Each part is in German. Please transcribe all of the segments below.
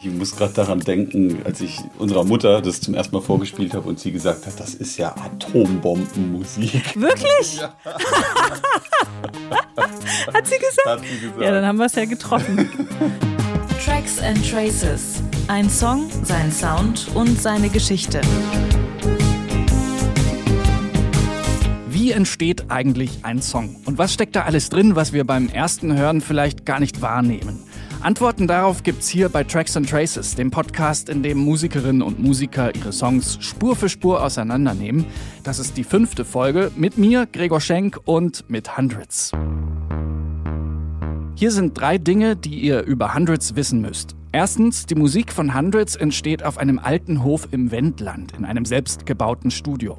Ich muss gerade daran denken, als ich unserer Mutter das zum ersten Mal vorgespielt habe und sie gesagt hat, das ist ja Atombombenmusik. Wirklich? Ja. Hat sie gesagt? Hat sie gesagt. Ja, dann haben wir es ja getroffen. Tracks and Traces. Ein Song, sein Sound und seine Geschichte. Wie entsteht eigentlich ein Song? Und was steckt da alles drin, was wir beim ersten Hören vielleicht gar nicht wahrnehmen? Antworten darauf gibt's hier bei Tracks and Traces, dem Podcast, in dem Musikerinnen und Musiker ihre Songs Spur für Spur auseinandernehmen. Das ist die fünfte Folge mit mir, Gregor Schenk und mit Hundreds. Hier sind drei Dinge, die ihr über Hundreds wissen müsst. Erstens, die Musik von Hundreds entsteht auf einem alten Hof im Wendland, in einem selbstgebauten Studio.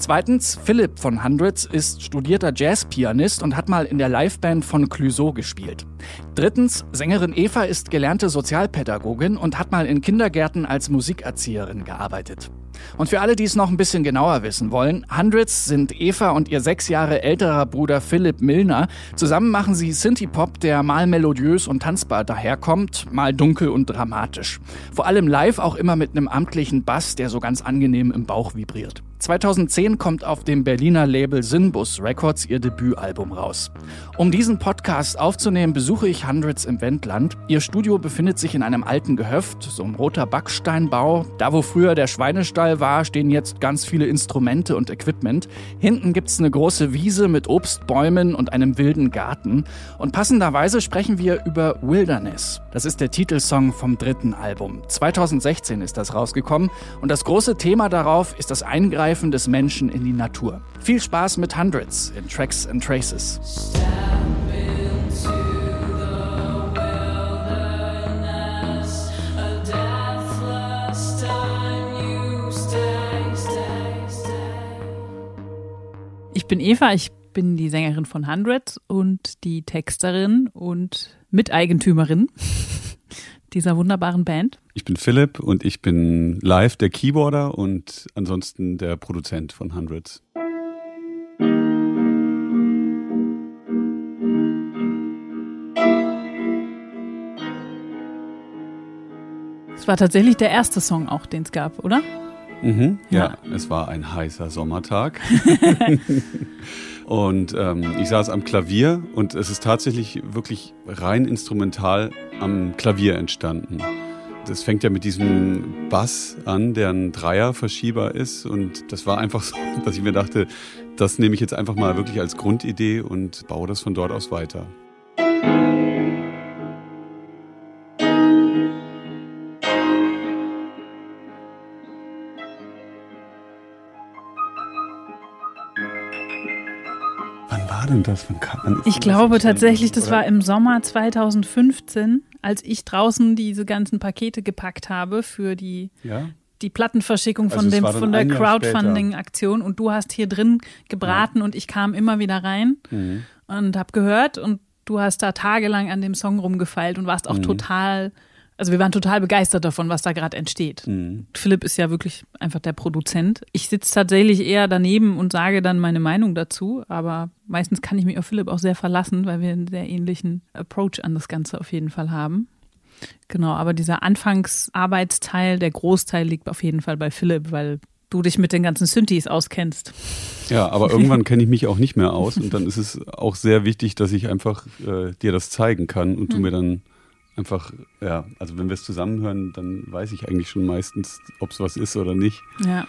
Zweitens, Philipp von Hundreds ist studierter Jazzpianist und hat mal in der Liveband von Clouseau gespielt. Drittens, Sängerin Eva ist gelernte Sozialpädagogin und hat mal in Kindergärten als Musikerzieherin gearbeitet. Und für alle, die es noch ein bisschen genauer wissen wollen, Hundreds sind Eva und ihr sechs Jahre älterer Bruder Philipp Milner. Zusammen machen sie Synthie-Pop, der mal melodiös und tanzbar daherkommt, mal dunkel und dramatisch. Vor allem live auch immer mit einem amtlichen Bass, der so ganz angenehm im Bauch vibriert. 2010 kommt auf dem Berliner Label Sinbus Records ihr Debütalbum raus. Um diesen Podcast aufzunehmen, besuche ich Hundreds im Wendland. Ihr Studio befindet sich in einem alten Gehöft, so ein roter Backsteinbau. Da, wo früher der Schweinestall war, stehen jetzt ganz viele Instrumente und Equipment. Hinten gibt's eine große Wiese mit Obstbäumen und einem wilden Garten. Und passenderweise sprechen wir über Wilderness. Das ist der Titelsong vom dritten Album. 2016 ist das rausgekommen und das große Thema darauf ist das Eingreifen des Menschen in die Natur. Viel Spaß mit Hundreds in Tracks and Traces. Ich bin Eva, ich bin die Sängerin von Hundreds und die Texterin und Miteigentümerin dieser wunderbaren Band. Ich bin Philipp und ich bin live der Keyboarder und ansonsten der Produzent von Hundreds. Es war tatsächlich der erste Song auch, den es gab, oder? Mhm, ja, Ja. es war ein heißer Sommertag. und ähm, ich saß am Klavier und es ist tatsächlich wirklich rein instrumental am Klavier entstanden. Das fängt ja mit diesem Bass an, der ein Dreierverschieber ist. Und das war einfach so, dass ich mir dachte, das nehme ich jetzt einfach mal wirklich als Grundidee und baue das von dort aus weiter. War denn das? Ich glaube tatsächlich, das war im Sommer 2015, als ich draußen diese ganzen Pakete gepackt habe für die, Ja? die Plattenverschickung Also von, es dem, von der. Crowdfunding-Aktion und du hast hier drin gebraten und ich kam immer wieder rein Mhm. und habe gehört und du hast da tagelang an dem Song rumgefeilt und warst auch Mhm. total, also wir waren total begeistert davon, was da gerade entsteht. Mhm. Philipp ist ja wirklich einfach der Produzent. Ich sitze tatsächlich eher daneben und sage dann meine Meinung dazu, aber meistens kann ich mich auf Philipp auch sehr verlassen, weil wir einen sehr ähnlichen Approach an das Ganze auf jeden Fall haben. Genau, aber dieser Anfangsarbeitsteil, der Großteil liegt auf jeden Fall bei Philipp, weil du dich mit den ganzen Synthes auskennst. Ja, aber irgendwann kenne ich mich auch nicht mehr aus und dann ist es auch sehr wichtig, dass ich einfach äh, dir das zeigen kann und du mir dann einfach, ja, also wenn wir es zusammenhören, dann weiß ich eigentlich schon meistens, ob es was ist oder nicht. Ja.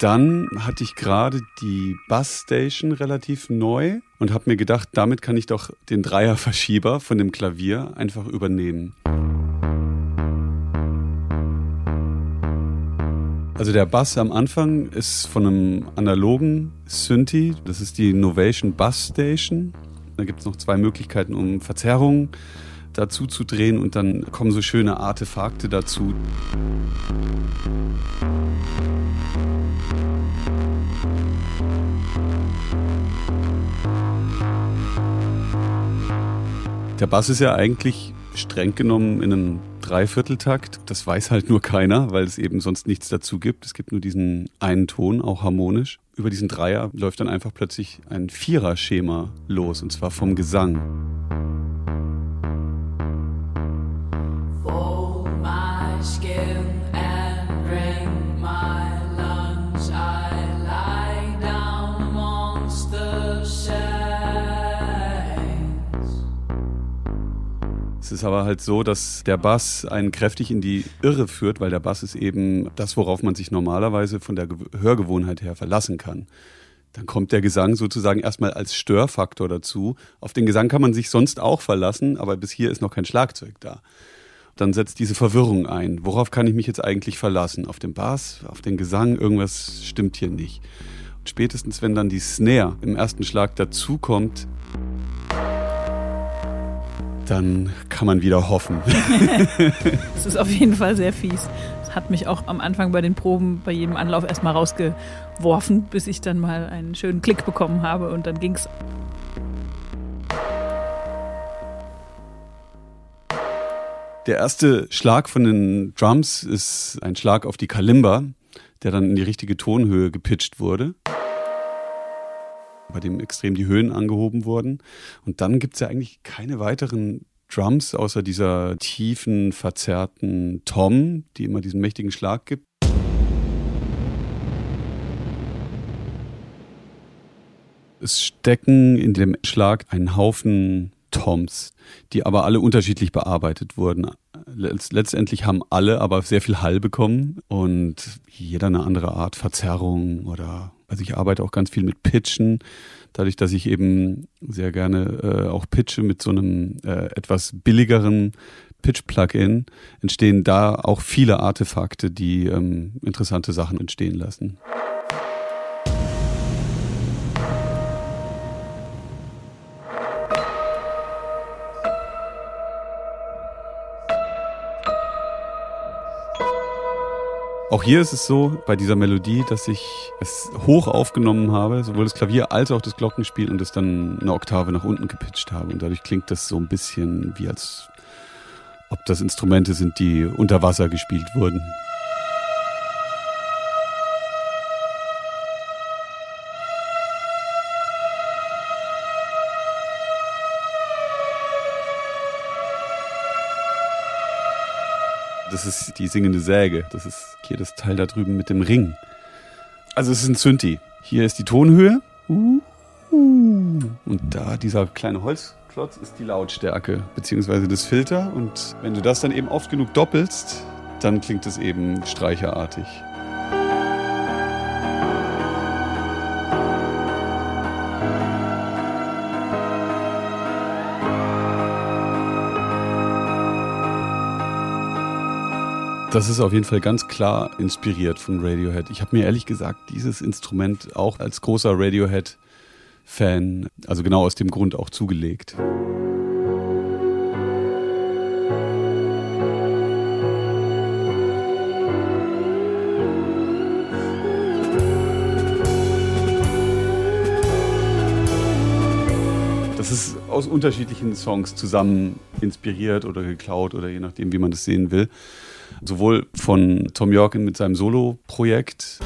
Dann hatte ich gerade die Bassstation relativ neu und habe mir gedacht, damit kann ich doch den Dreierverschieber von dem Klavier einfach übernehmen. Also der Bass am Anfang ist von einem analogen Synthi, das ist die Novation Bass Station. Da gibt es noch zwei Möglichkeiten, um Verzerrungen dazu zu drehen und dann kommen so schöne Artefakte dazu. Der Bass ist ja eigentlich streng genommen in einem Dreivierteltakt. Das weiß halt nur keiner, weil es eben sonst nichts dazu gibt. Es gibt nur diesen einen Ton, auch harmonisch. Über diesen Dreier läuft dann einfach plötzlich ein Viererschema los, und zwar vom Gesang. Oh, my skin. Es ist aber halt so, dass der Bass einen kräftig in die Irre führt, weil der Bass ist eben das, worauf man sich normalerweise von der Hörgewohnheit her verlassen kann. Dann kommt der Gesang sozusagen erstmal als Störfaktor dazu. Auf den Gesang kann man sich sonst auch verlassen, aber bis hier ist noch kein Schlagzeug da. Dann setzt diese Verwirrung ein. Worauf kann ich mich jetzt eigentlich verlassen? Auf den Bass, auf den Gesang? Irgendwas stimmt hier nicht. Und spätestens, wenn dann die Snare im ersten Schlag dazukommt, dann kann man wieder hoffen. das ist auf jeden Fall sehr fies. Das hat mich auch am Anfang bei den Proben bei jedem Anlauf erstmal rausgeworfen, bis ich dann mal einen schönen Klick bekommen habe und dann ging's. Der erste Schlag von den Drums ist ein Schlag auf die Kalimba, der dann in die richtige Tonhöhe gepitcht wurde bei dem extrem die Höhen angehoben wurden. Und dann gibt es ja eigentlich keine weiteren Drums außer dieser tiefen, verzerrten Tom, die immer diesen mächtigen Schlag gibt. Es stecken in dem Schlag einen Haufen Toms, die aber alle unterschiedlich bearbeitet wurden. Letztendlich haben alle aber sehr viel Hall bekommen und jeder eine andere Art Verzerrung oder also ich arbeite auch ganz viel mit Pitchen, dadurch, dass ich eben sehr gerne äh, auch pitche mit so einem äh, etwas billigeren Pitch-Plugin, entstehen da auch viele Artefakte, die ähm, interessante Sachen entstehen lassen. Auch hier ist es so bei dieser Melodie, dass ich es hoch aufgenommen habe, sowohl das Klavier als auch das Glockenspiel und es dann eine Oktave nach unten gepitcht habe. Und dadurch klingt das so ein bisschen wie als ob das Instrumente sind, die unter Wasser gespielt wurden. Das ist die singende Säge. Das ist hier das Teil da drüben mit dem Ring. Also es ist ein Synthi. Hier ist die Tonhöhe. Und da dieser kleine Holzklotz ist die Lautstärke beziehungsweise das Filter. Und wenn du das dann eben oft genug doppelst, dann klingt es eben streicherartig. Das ist auf jeden Fall ganz klar inspiriert von Radiohead. Ich habe mir ehrlich gesagt dieses Instrument auch als großer Radiohead-Fan, also genau aus dem Grund auch zugelegt. Das ist aus unterschiedlichen Songs zusammen inspiriert oder geklaut oder je nachdem, wie man das sehen will. Sowohl von Tom Yorkin mit seinem Solo-Projekt.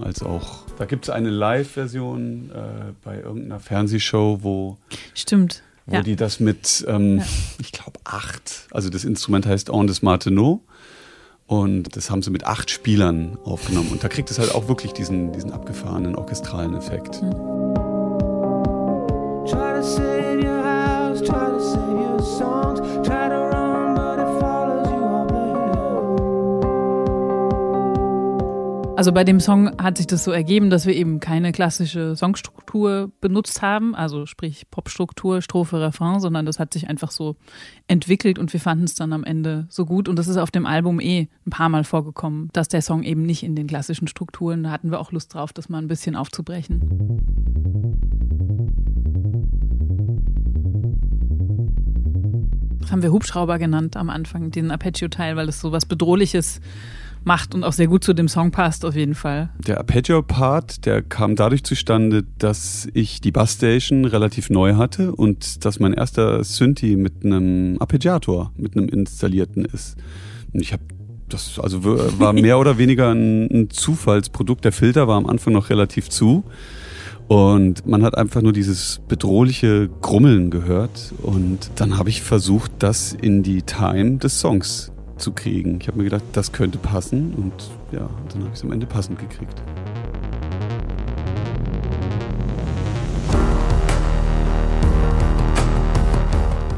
Als auch, da gibt es eine Live-Version äh, bei irgendeiner Fernsehshow, wo. Stimmt. Wo ja. die das mit, ähm, ja. ich glaube, acht, also das Instrument heißt On des Martineau. Und das haben sie mit acht Spielern aufgenommen. Und da kriegt es halt auch wirklich diesen, diesen abgefahrenen orchestralen Effekt. Mhm. Try to save your house, try to save your songs, try to Also bei dem Song hat sich das so ergeben, dass wir eben keine klassische Songstruktur benutzt haben, also sprich Popstruktur, Strophe, Refrain, sondern das hat sich einfach so entwickelt und wir fanden es dann am Ende so gut. Und das ist auf dem Album eh ein paar Mal vorgekommen, dass der Song eben nicht in den klassischen Strukturen, da hatten wir auch Lust drauf, das mal ein bisschen aufzubrechen. Das haben wir Hubschrauber genannt am Anfang, den Apache-Teil, weil es so was Bedrohliches macht und auch sehr gut zu dem Song passt, auf jeden Fall. Der Arpeggio-Part, der kam dadurch zustande, dass ich die Bassstation relativ neu hatte und dass mein erster Synthi mit einem Arpeggiator, mit einem installierten ist. Und ich habe das also war mehr oder weniger ein, ein Zufallsprodukt. Der Filter war am Anfang noch relativ zu. Und man hat einfach nur dieses bedrohliche Grummeln gehört. Und dann habe ich versucht, das in die Time des Songs zu kriegen. Ich habe mir gedacht, das könnte passen. Und ja, dann habe ich es am Ende passend gekriegt.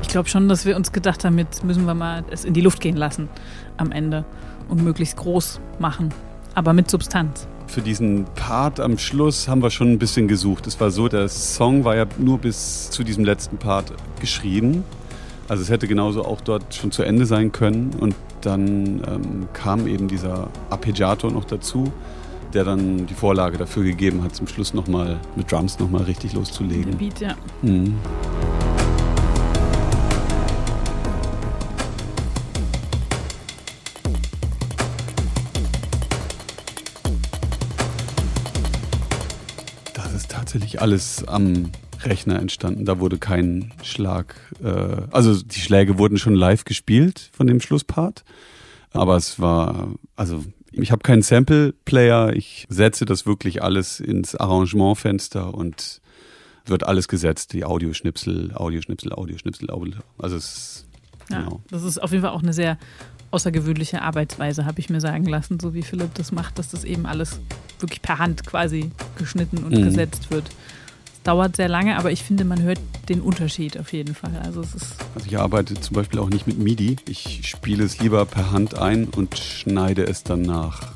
Ich glaube schon, dass wir uns gedacht haben, jetzt müssen wir mal es in die Luft gehen lassen am Ende und möglichst groß machen, aber mit Substanz. Für diesen Part am Schluss haben wir schon ein bisschen gesucht. Es war so, der Song war ja nur bis zu diesem letzten Part geschrieben. Also es hätte genauso auch dort schon zu Ende sein können. Und dann ähm, kam eben dieser Arpeggiator noch dazu, der dann die Vorlage dafür gegeben hat, zum Schluss nochmal mit Drums nochmal richtig loszulegen. Der Beat, ja. Mhm. Das ist tatsächlich alles am Rechner entstanden. Da wurde kein Schlag, äh, also die Schläge wurden schon live gespielt von dem Schlusspart, aber es war, also ich habe keinen Sample-Player, ich setze das wirklich alles ins Arrangementfenster und wird alles gesetzt, die Audioschnipsel, Audioschnipsel, Audioschnipsel, Audio. Also es Ja, genau. das ist auf jeden Fall auch eine sehr außergewöhnliche Arbeitsweise, habe ich mir sagen lassen, so wie Philipp das macht, dass das eben alles wirklich per Hand quasi geschnitten und Mhm. gesetzt wird. Es dauert sehr lange, aber ich finde, man hört den Unterschied auf jeden Fall. Also es ist Also ich arbeite zum Beispiel auch nicht mit MIDI. Ich spiele es lieber per Hand ein und schneide es dann nach.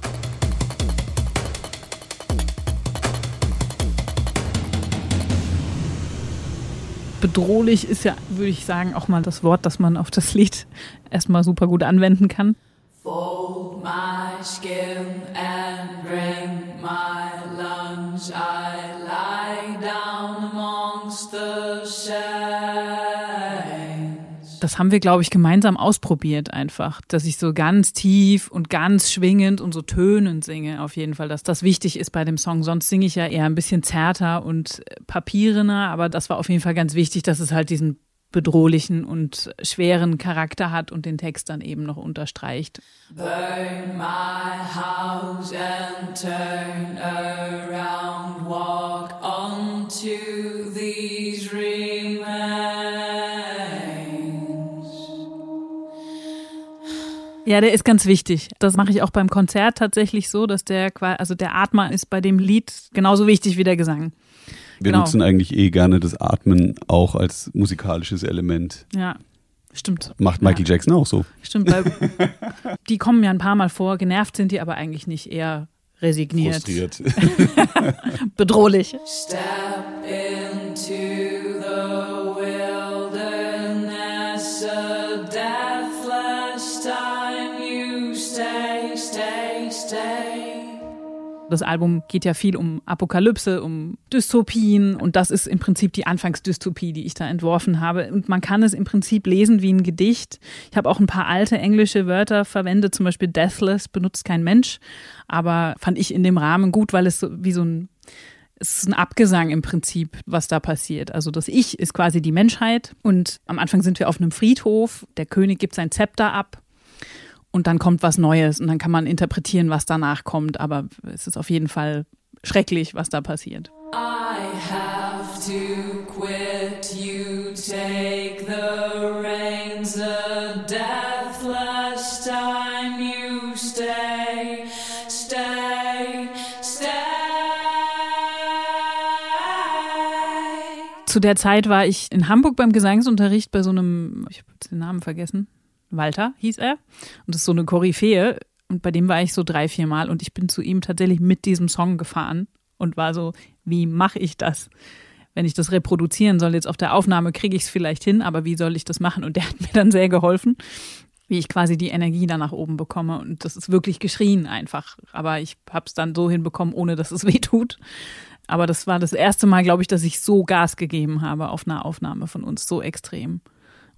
bedrohlich ist ja, würde ich sagen, auch mal das Wort, das man auf das Lied erstmal super gut anwenden kann. Fold my skin Das haben wir, glaube ich, gemeinsam ausprobiert einfach, dass ich so ganz tief und ganz schwingend und so tönend singe auf jeden Fall, dass das wichtig ist bei dem Song. Sonst singe ich ja eher ein bisschen zärter und äh, papierener, aber das war auf jeden Fall ganz wichtig, dass es halt diesen bedrohlichen und schweren Charakter hat und den Text dann eben noch unterstreicht. Burn my house and turn Ja, der ist ganz wichtig. Das mache ich auch beim Konzert tatsächlich so, dass der, also der Atmer ist bei dem Lied genauso wichtig wie der Gesang. Wir Genau. nutzen eigentlich eh gerne das Atmen auch als musikalisches Element. Ja, stimmt. Macht Michael ja. Jackson auch so. Stimmt, weil die kommen ja ein paar Mal vor, genervt sind die aber eigentlich nicht, eher resigniert, Frustriert. bedrohlich. Step into the Das Album geht ja viel um Apokalypse, um Dystopien und das ist im Prinzip die Anfangsdystopie, die ich da entworfen habe. Und man kann es im Prinzip lesen wie ein Gedicht. Ich habe auch ein paar alte englische Wörter verwendet, zum Beispiel Deathless benutzt kein Mensch, aber fand ich in dem Rahmen gut, weil es so wie so ein es ist ein Abgesang im Prinzip, was da passiert. Also das Ich ist quasi die Menschheit und am Anfang sind wir auf einem Friedhof, der König gibt sein Zepter ab und dann kommt was Neues und dann kann man interpretieren, was danach kommt, aber es ist auf jeden Fall schrecklich, was da passiert. I have to quit. You take the reins. A deathless time. You stay, stay, stay. Zu der Zeit war ich in Hamburg beim Gesangsunterricht bei so einem, ich habe den Namen vergessen, Walter hieß er. Und das ist so eine Koryphäe. Und bei dem war ich so drei, vier Mal und ich bin zu ihm tatsächlich mit diesem Song gefahren und war so, wie mache ich das? Wenn ich das reproduzieren soll, jetzt auf der Aufnahme kriege ich es vielleicht hin, aber wie soll ich das machen? Und der hat mir dann sehr geholfen, wie ich quasi die Energie da nach oben bekomme. Und das ist wirklich geschrien einfach. Aber ich habe es dann so hinbekommen, ohne dass es weh tut. Aber das war das erste Mal, glaube ich, dass ich so Gas gegeben habe auf einer Aufnahme von uns, so extrem.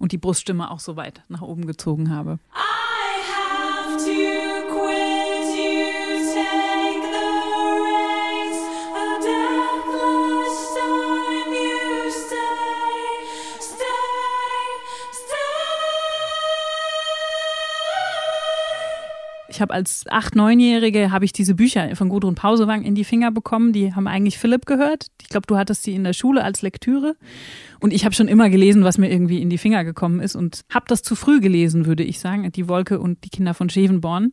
Und die Bruststimme auch so weit nach oben gezogen habe. I Ich habe als acht, neunjährige habe ich diese Bücher von Gudrun Pausewang in die Finger bekommen. Die haben eigentlich Philipp gehört. Ich glaube, du hattest die in der Schule als Lektüre. Und ich habe schon immer gelesen, was mir irgendwie in die Finger gekommen ist und habe das zu früh gelesen, würde ich sagen. Die Wolke und die Kinder von Schevenborn.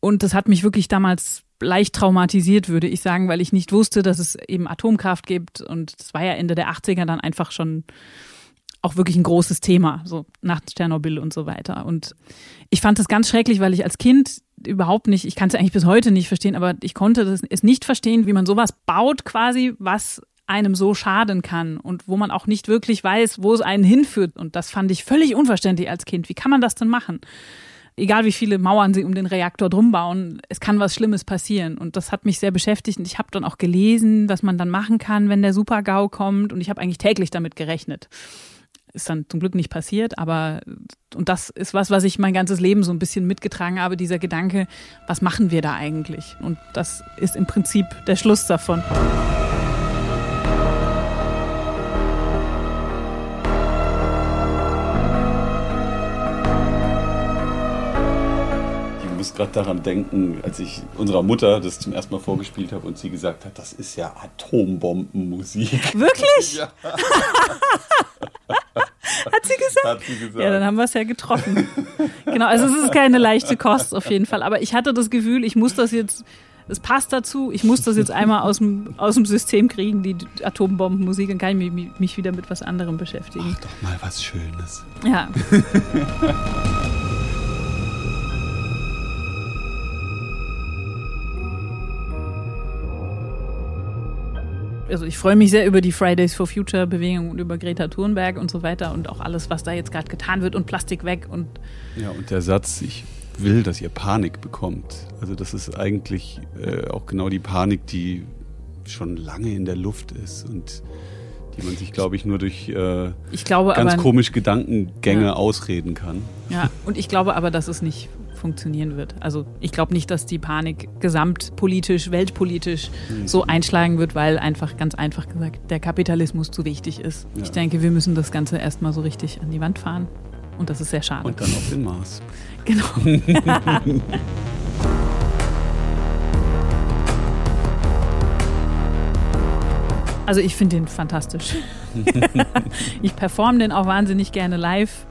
Und das hat mich wirklich damals leicht traumatisiert, würde ich sagen, weil ich nicht wusste, dass es eben Atomkraft gibt. Und das war ja Ende der 80er dann einfach schon auch wirklich ein großes Thema, so nach Tschernobyl und so weiter. Und ich fand das ganz schrecklich, weil ich als Kind überhaupt nicht, ich kann es eigentlich bis heute nicht verstehen, aber ich konnte es nicht verstehen, wie man sowas baut quasi, was einem so schaden kann und wo man auch nicht wirklich weiß, wo es einen hinführt. Und das fand ich völlig unverständlich als Kind. Wie kann man das denn machen? Egal wie viele Mauern sie um den Reaktor drum bauen, es kann was Schlimmes passieren. Und das hat mich sehr beschäftigt. Und ich habe dann auch gelesen, was man dann machen kann, wenn der Super-GAU kommt. Und ich habe eigentlich täglich damit gerechnet ist dann zum Glück nicht passiert, aber und das ist was, was ich mein ganzes Leben so ein bisschen mitgetragen habe, dieser Gedanke, was machen wir da eigentlich? Und das ist im Prinzip der Schluss davon. Muss gerade daran denken, als ich unserer Mutter das zum ersten Mal vorgespielt habe und sie gesagt hat, das ist ja Atombombenmusik. Wirklich? Ja. Hat sie gesagt? Hat sie gesagt. Ja, dann haben wir es ja getroffen. genau, also es ist keine leichte Kost auf jeden Fall. Aber ich hatte das Gefühl, ich muss das jetzt, es passt dazu, ich muss das jetzt einmal aus dem, aus dem System kriegen, die Atombombenmusik, dann kann ich mich, mich wieder mit was anderem beschäftigen. Ach, doch mal was Schönes. Ja. Also ich freue mich sehr über die Fridays for Future Bewegung und über Greta Thunberg und so weiter und auch alles, was da jetzt gerade getan wird und Plastik weg und Ja, und der Satz, ich will, dass ihr Panik bekommt. Also das ist eigentlich äh, auch genau die Panik, die schon lange in der Luft ist und die man sich, glaube ich, nur durch äh, ich glaube ganz aber komisch Gedankengänge Ja. ausreden kann. ja und ich glaube aber, dass es nicht funktionieren wird. Also ich glaube nicht, dass die Panik gesamtpolitisch, weltpolitisch so einschlagen wird, weil einfach ganz einfach gesagt der Kapitalismus zu wichtig ist. Ja. Ich denke, wir müssen das Ganze erstmal so richtig an die Wand fahren und das ist sehr schade. Und dann auf den Mars. Genau. Also ich finde den fantastisch. ich performe den auch wahnsinnig gerne live.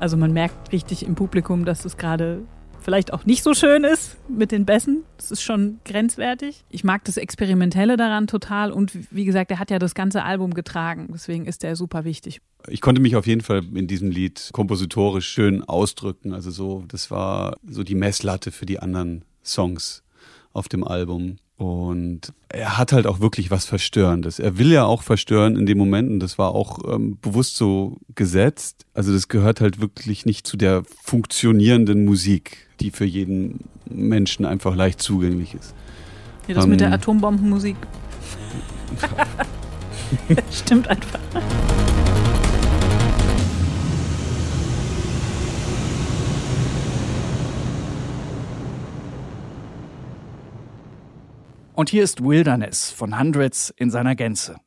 Also man merkt richtig im Publikum, dass es gerade vielleicht auch nicht so schön ist mit den Bässen. Das ist schon grenzwertig. Ich mag das Experimentelle daran total und wie gesagt, er hat ja das ganze Album getragen. Deswegen ist der super wichtig. Ich konnte mich auf jeden Fall in diesem Lied kompositorisch schön ausdrücken. Also so, das war so die Messlatte für die anderen Songs auf dem Album. Und er hat halt auch wirklich was Verstörendes. Er will ja auch verstören in dem Moment und das war auch ähm, bewusst so gesetzt. Also das gehört halt wirklich nicht zu der funktionierenden Musik, die für jeden Menschen einfach leicht zugänglich ist. Ja, das mit der Ähm. Atombombenmusik stimmt einfach. Und hier ist Wilderness von Hundreds in seiner Gänze.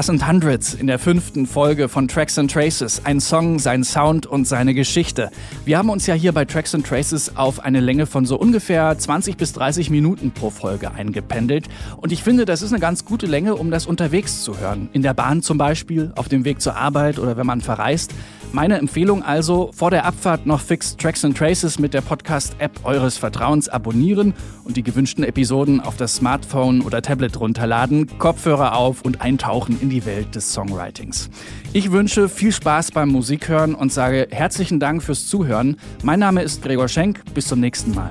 Das sind Hundreds in der fünften Folge von Tracks and Traces. Ein Song, sein Sound und seine Geschichte. Wir haben uns ja hier bei Tracks and Traces auf eine Länge von so ungefähr 20 bis 30 Minuten pro Folge eingependelt. Und ich finde, das ist eine ganz gute Länge, um das unterwegs zu hören. In der Bahn zum Beispiel, auf dem Weg zur Arbeit oder wenn man verreist. Meine Empfehlung also, vor der Abfahrt noch fix Tracks and Traces mit der Podcast-App eures Vertrauens abonnieren und die gewünschten Episoden auf das Smartphone oder Tablet runterladen, Kopfhörer auf und eintauchen in die Welt des Songwritings. Ich wünsche viel Spaß beim Musikhören und sage herzlichen Dank fürs Zuhören. Mein Name ist Gregor Schenk. Bis zum nächsten Mal.